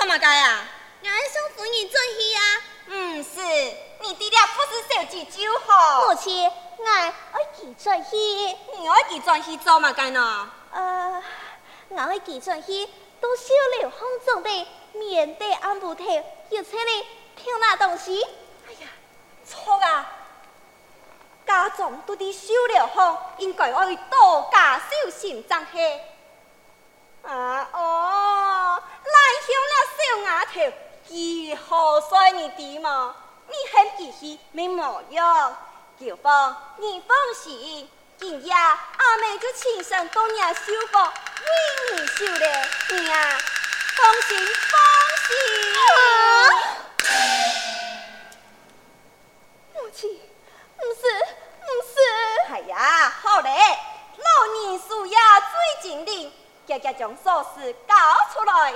你怎么改啊？我爱送夫人转去啊。不是，你弟弟不是手机就好。母亲，我爱记转去。你爱记转去做嘛该呢？呃，我爱记转去，都小了风中的免得安不头，又那东西。哎呀，错啊！家中都得收了风，应该爱多加小心才是。啊哦，来向那小丫头，几好帅你弟嘛？你很仔细没模样，就放你放心，今夜阿妹就亲身到你收过，为你修的，你啊放心放心。母亲，不是不是，哎呀，好嘞，老人数呀最精灵。家家将锁匙交出来，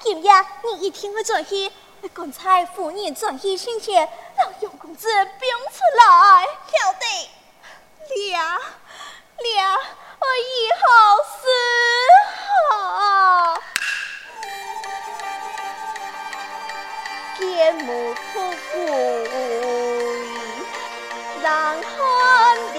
今夜你一定会转去。刚才夫人转去亲切，让杨公子不用出来，晓得？娘，娘，我以后是好。天母富贵，让汉的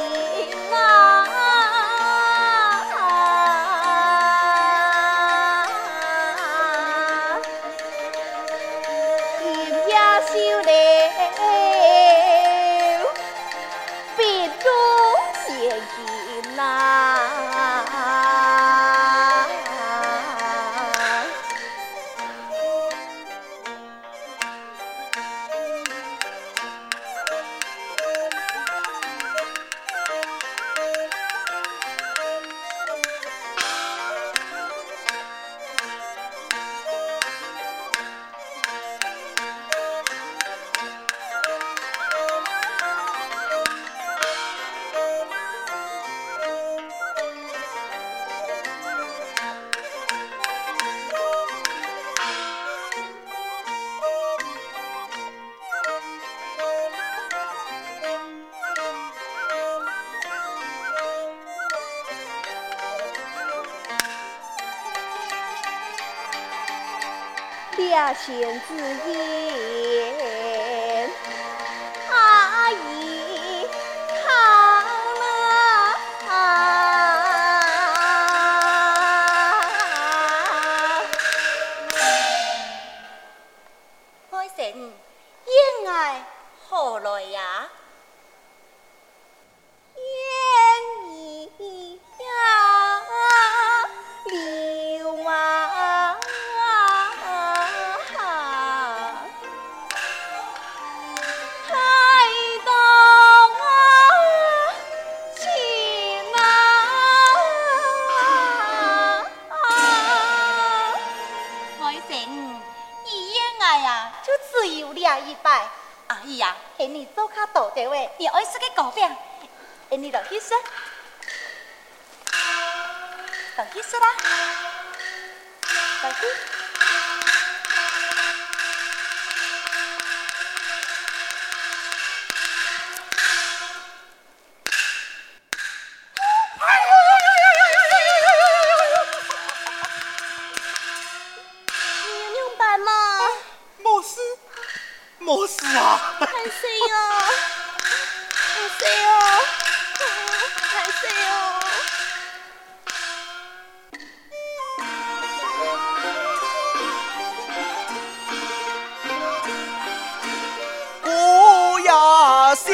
千字你做卡多的话，你爱说个高标，你落去说，落去说啦，落去。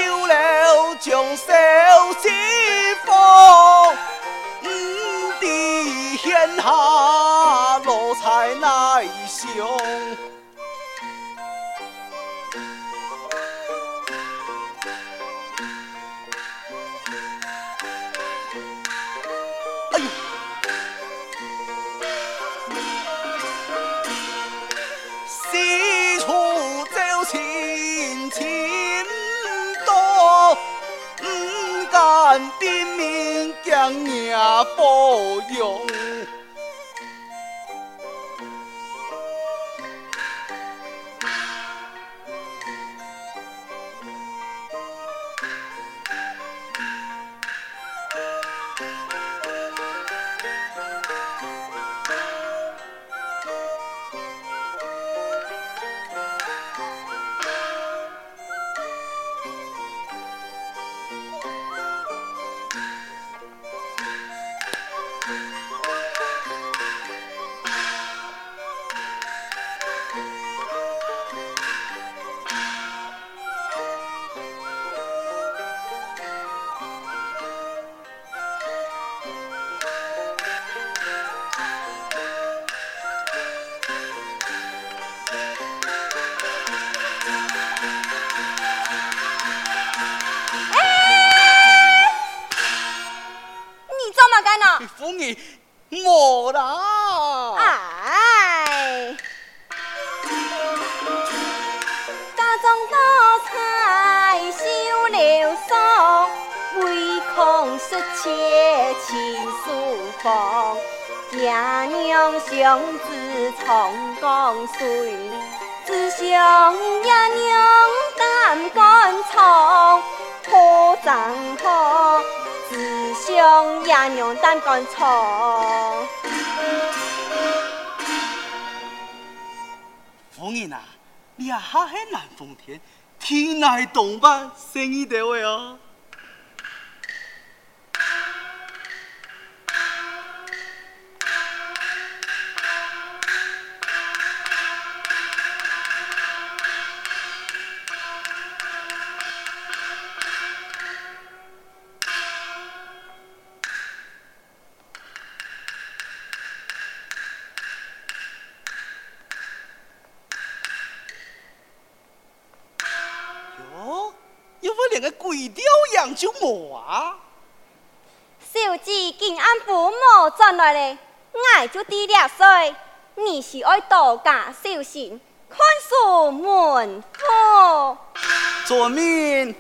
高楼重修西风，五知天下路才难行。佛朋不用。莫啦！哎，家中多彩绣流苏，唯恐失窃亲书房。爷娘兄子从江水，只想爷娘担肝肠，可怎可？只想爷娘胆敢闯。夫人啊，你啊哈海南风天，天来动办生意得位哦。就无啊！小姐今按父母转来嘞，我就低了水。你是爱多加小心，看守门户。遵命。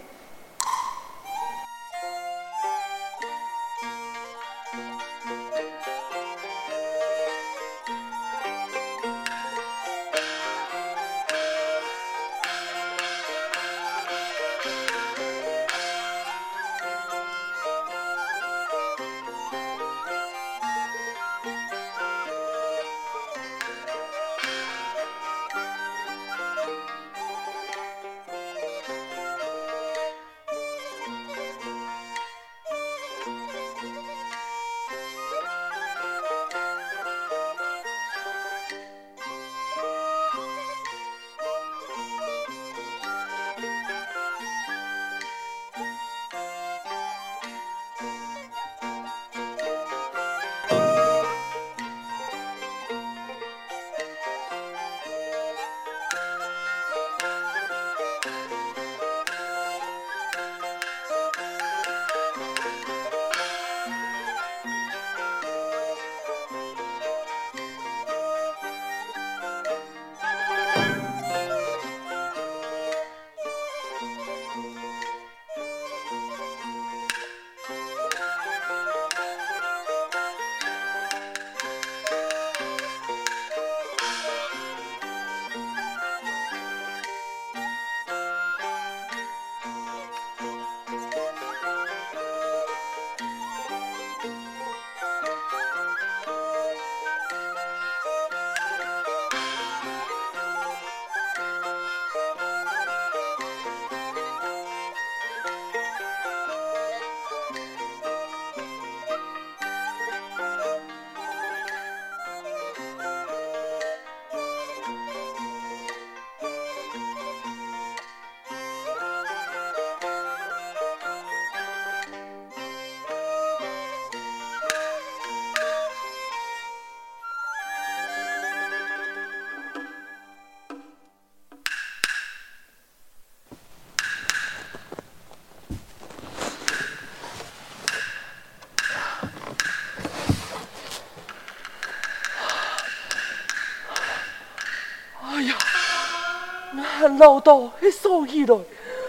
俺老道去收起来，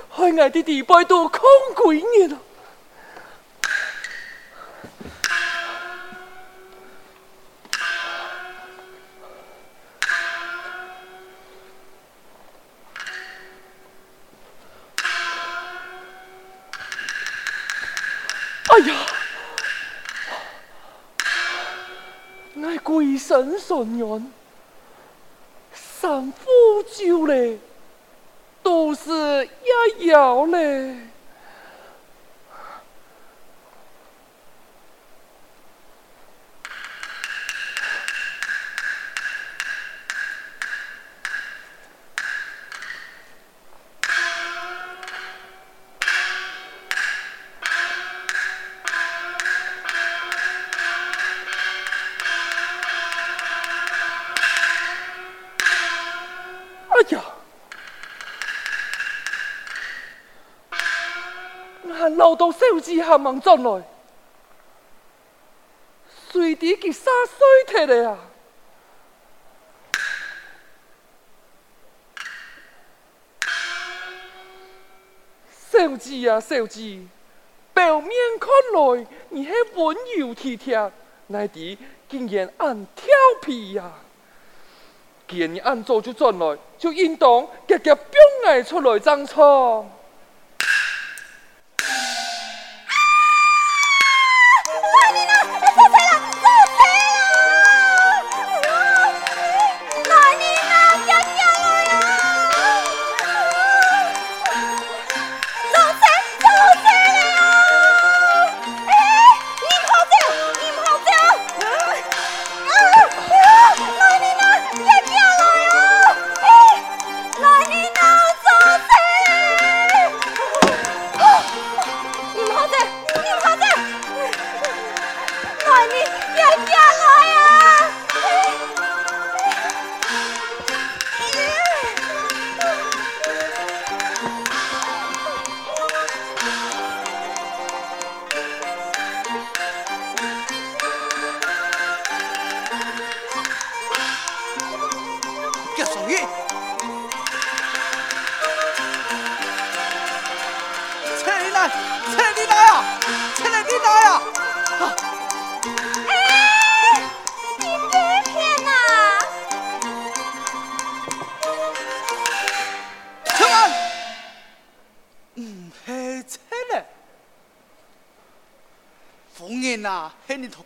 害我的地背都空几年了。哎呀！我鬼神神元，三酒嘞，都是一摇嘞。俺老道手机还忙转来，随地给洒水铁了呀！手机呀手机，表面看来你还温柔体贴，内底竟然暗调皮呀！既然你按做就转来，就应当夹夹表爱出来争吵。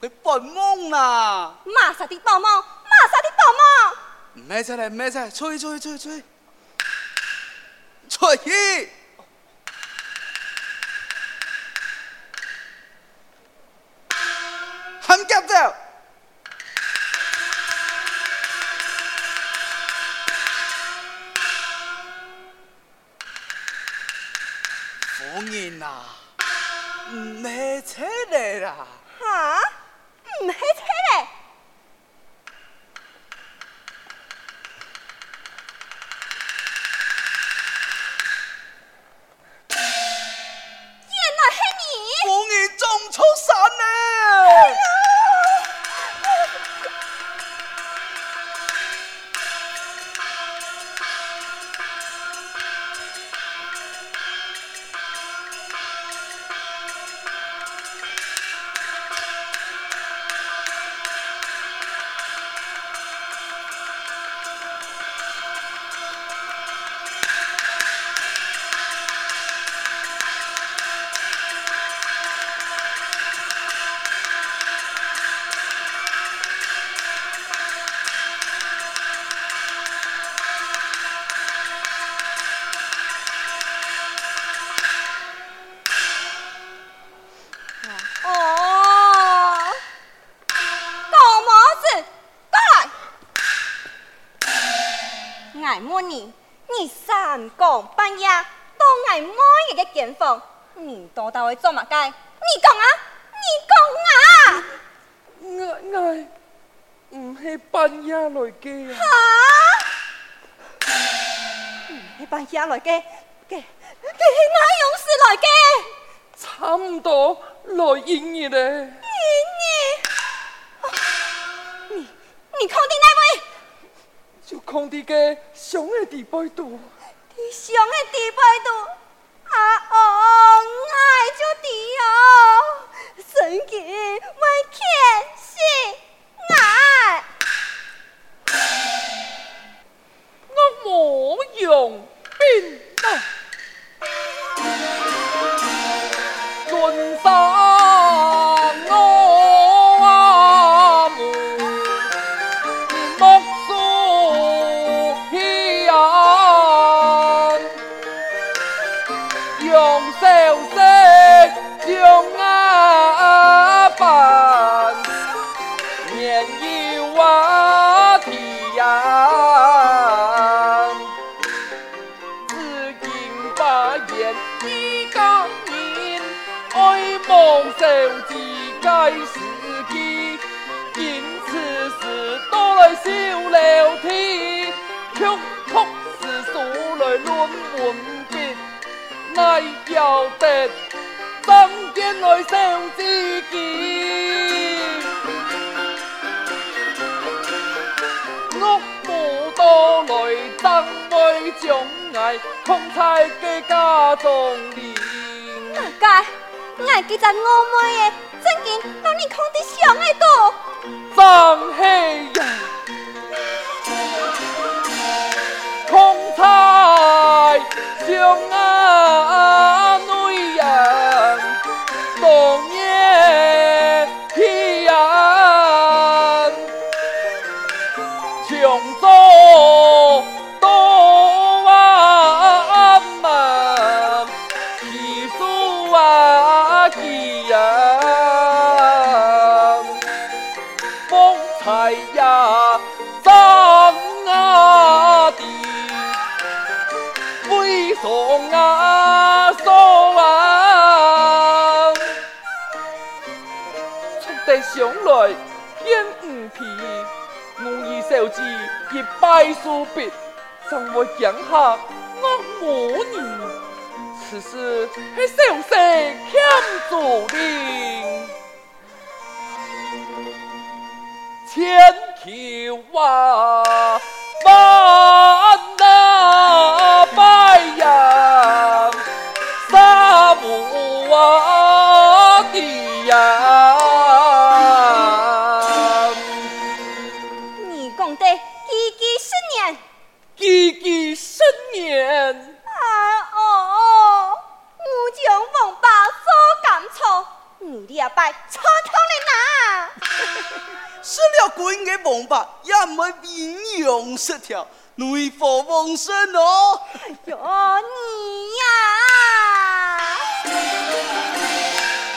系你同佢报梦啦！马上的报梦？马上的报梦？没出来，没出来，出去，出去，出去，出去，出去！你到会做乜嘅？你讲啊，你讲啊！我我唔系半夜来嘅啊！哈！唔系半夜来嘅，嘅嘅系哪样事来嘅？差唔多来应你咧。你你看的那位？就看的个上的地背多。你想的地摆度，啊哦，爱就地哦，神经未欠恶无多来争为将来，同在嘅家中年。大家，我记得我妹嘅，曾经让你看得相爱多。张黑呀，同在将爱。白素笔，让我讲下我母女，此事系小生欠做的，千求啊，万也唔会阴阳失调，内火旺盛哦。哎呦，你呀，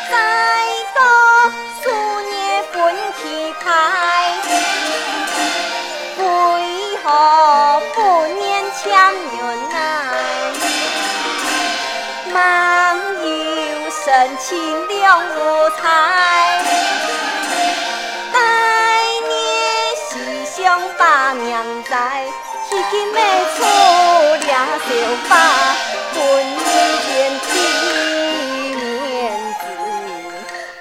再个数年分气开，为何不念前缘来？忙有深情两无猜。把命在，已经没出了手把，本年的面子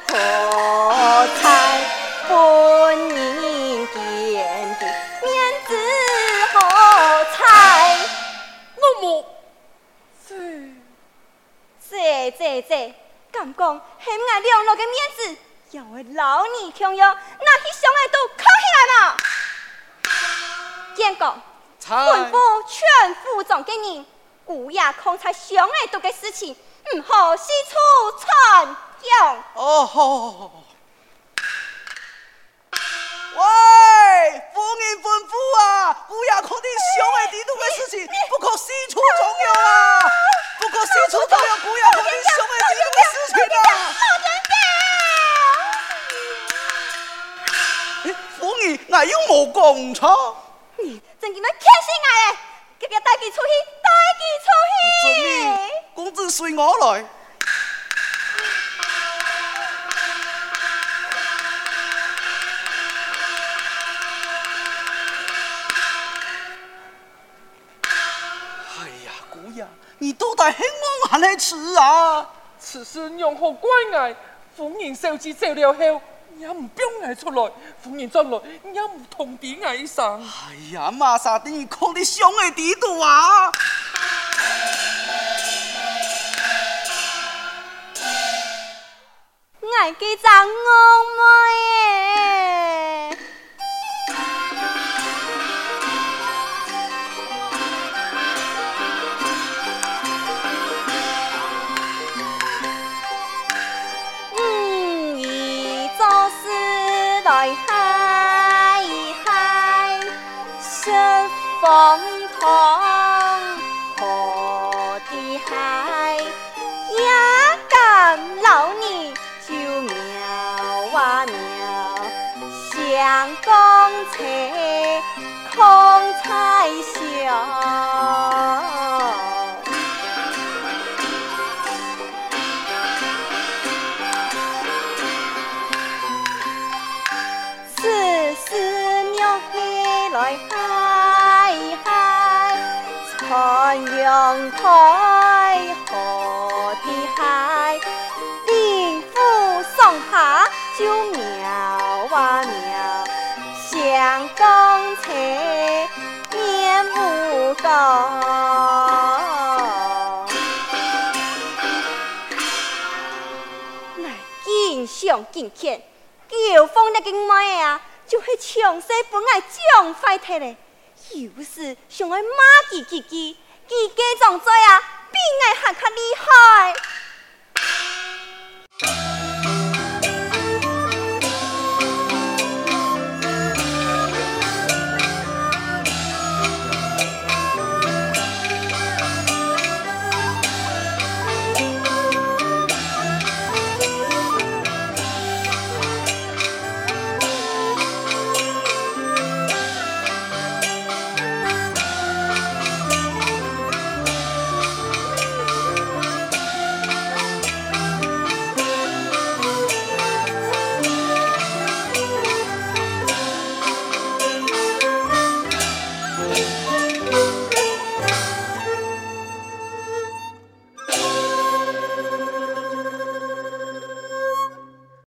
何在？本年的面子何在？我母，这这这这，敢讲系俺两老的面子，要为老儿强要，那些相爱都扛起来嘛！见过，吩咐全府中的人，姑爷康才相爱读的事情，唔好四处传扬。哦，好，好，好，喂，夫人吩咐啊，姑爷康的相爱地多的事情，不可四处传扬啊，不可四处传扬姑爷康的相爱地多的事情啊。夫人，我有冇讲错？随我来。哎呀，姑爷，你都带黑猫还来吃啊？此事娘好怪爱，夫人手机走了后。也唔表嗌出来，夫人进来也唔同啲嗌声。哎呀，马沙丁，你看你想嘅地图啊！来给张我们。阳台何地嗨？林府上下就苗啊苗，相公车面无高。来敬上敬虔，叫风那个妹啊，就系强势本爱将快铁嘞，有时想爱骂佢几句，几家长在啊，比爱还较厉害。